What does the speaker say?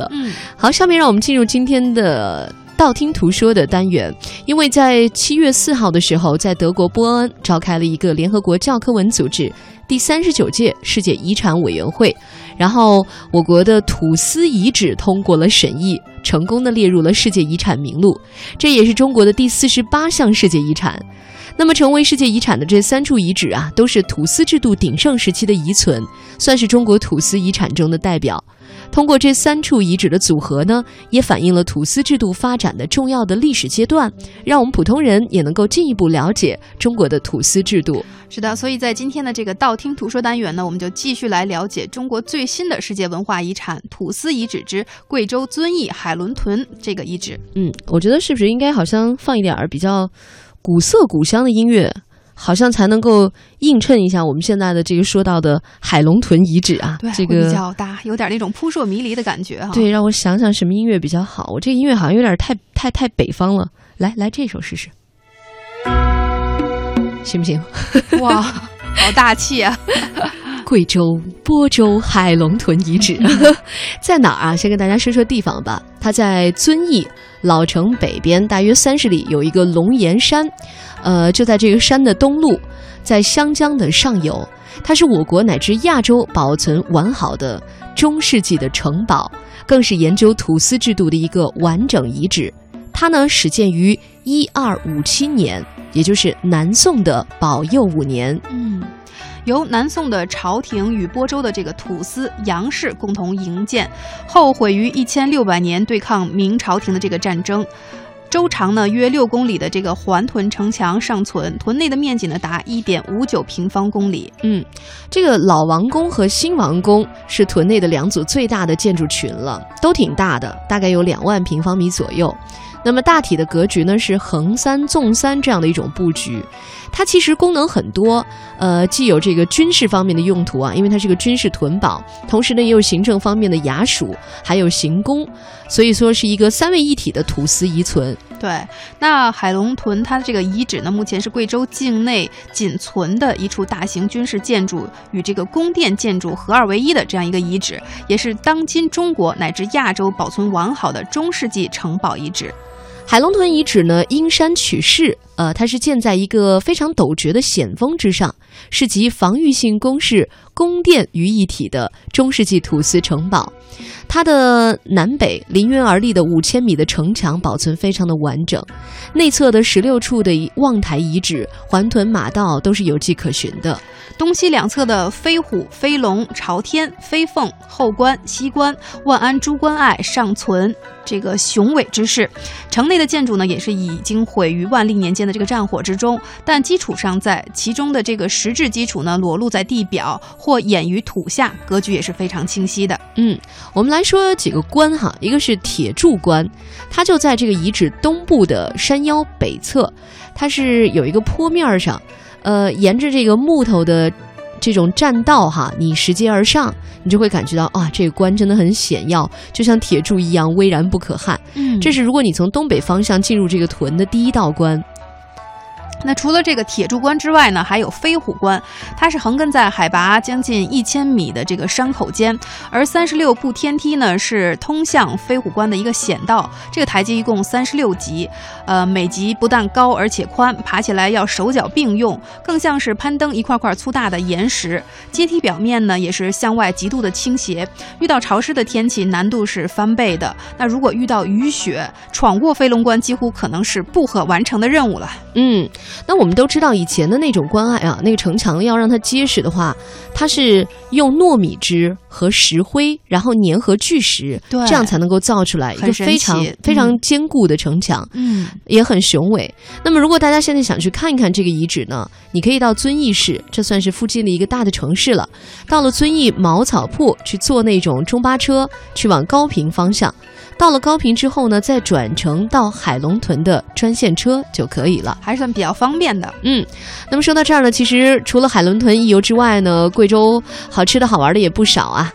了。嗯，好，下面让我们进入今天的。道听途说的单元，因为在七月四号的时候，在德国波恩召开了一个联合国教科文组织第三十九届世界遗产委员会，然后我国的土司遗址通过了审议，成功的列入了世界遗产名录，这也是中国的第四十八项世界遗产。那么，成为世界遗产的这三处遗址啊，都是土司制度鼎盛时期的遗存，算是中国土司遗产中的代表。通过这三处遗址的组合呢，也反映了土司制度发展的重要的历史阶段，让我们普通人也能够进一步了解中国的土司制度。是的，所以在今天的这个道听途说单元呢，我们就继续来了解中国最新的世界文化遗产土司遗址之贵州遵义海伦屯这个遗址。嗯，我觉得是不是应该好像放一点儿比较古色古香的音乐？好像才能够映衬一下我们现在的这个说到的海龙屯遗址啊，对，这个比较大，有点那种扑朔迷离的感觉哈。对，让我想想什么音乐比较好。我这个音乐好像有点太太太北方了，来来这首试试，行不行？哇，好大气啊！贵州播州海龙屯遗址 在哪儿啊？先跟大家说说地方吧。它在遵义老城北边大约三十里，有一个龙岩山，呃，就在这个山的东麓，在湘江的上游。它是我国乃至亚洲保存完好的中世纪的城堡，更是研究土司制度的一个完整遗址。它呢始建于一二五七年，也就是南宋的保佑五年。嗯。由南宋的朝廷与播州的这个土司杨氏共同营建，后毁于一千六百年对抗明朝廷的这个战争。周长呢约六公里的这个环屯城墙尚存，屯内的面积呢达一点五九平方公里。嗯，这个老王宫和新王宫是屯内的两组最大的建筑群了，都挺大的，大概有两万平方米左右。那么大体的格局呢是横三纵三这样的一种布局，它其实功能很多，呃，既有这个军事方面的用途啊，因为它是个军事屯堡，同时呢也有行政方面的衙署，还有行宫，所以说是一个三位一体的土司遗存。对，那海龙屯它的这个遗址呢，目前是贵州境内仅存的一处大型军事建筑与这个宫殿建筑合二为一的这样一个遗址，也是当今中国乃至亚洲保存完好的中世纪城堡遗址。海龙屯遗址呢，因山取势，呃，它是建在一个非常陡绝的险峰之上，是集防御性工事、宫殿于一体的中世纪土司城堡。它的南北临渊而立的五千米的城墙保存非常的完整，内侧的十六处的望台遗址、环屯马道都是有迹可循的。东西两侧的飞虎、飞龙、朝天、飞凤、后关、西关、万安朱关隘尚存这个雄伟之势。城内的建筑呢，也是已经毁于万历年间的这个战火之中，但基础尚在，其中的这个实质基础呢，裸露在地表或掩于土下，格局也是非常清晰的。嗯，我们来说几个关哈，一个是铁柱关，它就在这个遗址东部的山腰北侧，它是有一个坡面上。呃，沿着这个木头的这种栈道哈，你拾阶而上，你就会感觉到啊，这个关真的很险要，就像铁柱一样巍然不可撼。嗯，这是如果你从东北方向进入这个屯的第一道关。那除了这个铁柱关之外呢，还有飞虎关，它是横亘在海拔将近一千米的这个山口间，而三十六步天梯呢是通向飞虎关的一个险道。这个台阶一共三十六级，呃，每级不但高而且宽，爬起来要手脚并用，更像是攀登一块块粗大的岩石。阶梯表面呢也是向外极度的倾斜，遇到潮湿的天气难度是翻倍的。那如果遇到雨雪，闯过飞龙关几乎可能是不可完成的任务了。嗯。那我们都知道，以前的那种关爱啊，那个城墙要让它结实的话，它是用糯米汁和石灰，然后粘合巨石，对，这样才能够造出来一个非常非常坚固的城墙，嗯，也很雄伟。那么，如果大家现在想去看一看这个遗址呢，你可以到遵义市，这算是附近的一个大的城市了。到了遵义茅草铺去坐那种中巴车，去往高平方向。到了高平之后呢，再转乘到海龙屯的专线车就可以了，还算比较方便的。嗯，那么说到这儿呢，其实除了海伦屯一游之外呢，贵州好吃的好玩的也不少啊。